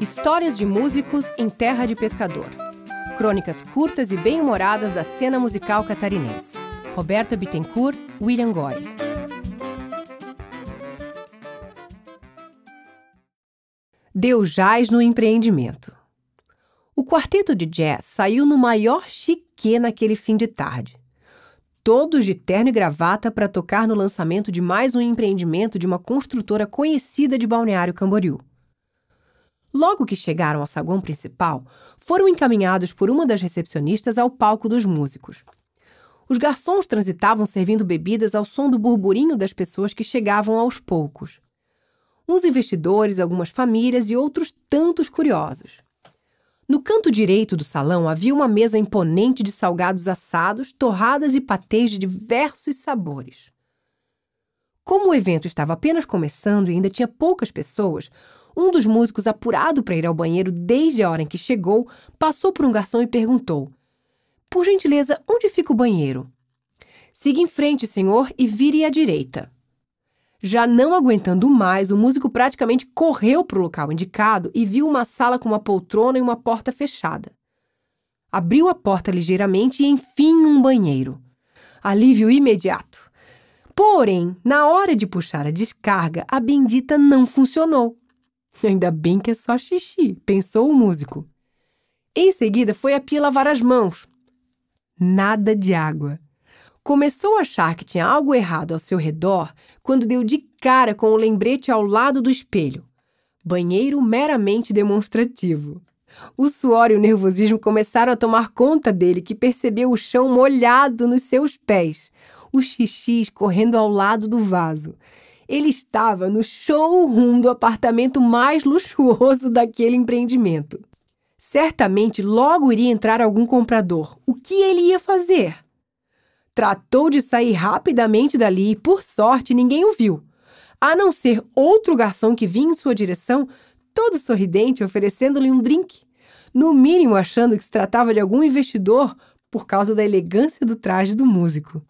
Histórias de músicos em terra de pescador. Crônicas curtas e bem-humoradas da cena musical catarinense. Roberta Bittencourt, William Goy. Deu jazz no empreendimento. O quarteto de jazz saiu no maior chique naquele fim de tarde. Todos de terno e gravata para tocar no lançamento de mais um empreendimento de uma construtora conhecida de Balneário Camboriú. Logo que chegaram ao saguão principal, foram encaminhados por uma das recepcionistas ao palco dos músicos. Os garçons transitavam servindo bebidas ao som do burburinho das pessoas que chegavam aos poucos. Uns investidores, algumas famílias e outros tantos curiosos. No canto direito do salão havia uma mesa imponente de salgados assados, torradas e patês de diversos sabores. Como o evento estava apenas começando e ainda tinha poucas pessoas, um dos músicos, apurado para ir ao banheiro desde a hora em que chegou, passou por um garçom e perguntou: Por gentileza, onde fica o banheiro? Siga em frente, senhor, e vire à direita. Já não aguentando mais, o músico praticamente correu para o local indicado e viu uma sala com uma poltrona e uma porta fechada. Abriu a porta ligeiramente e, enfim, um banheiro. Alívio imediato. Porém, na hora de puxar a descarga, a bendita não funcionou. Ainda bem que é só xixi, pensou o músico. Em seguida, foi a pia lavar as mãos. Nada de água. Começou a achar que tinha algo errado ao seu redor quando deu de cara com o lembrete ao lado do espelho. Banheiro meramente demonstrativo. O suor e o nervosismo começaram a tomar conta dele, que percebeu o chão molhado nos seus pés, o xixi escorrendo ao lado do vaso. Ele estava no showroom do apartamento mais luxuoso daquele empreendimento. Certamente logo iria entrar algum comprador. O que ele ia fazer? Tratou de sair rapidamente dali e, por sorte, ninguém o viu. A não ser outro garçom que vinha em sua direção, todo sorridente, oferecendo-lhe um drink. No mínimo achando que se tratava de algum investidor por causa da elegância do traje do músico.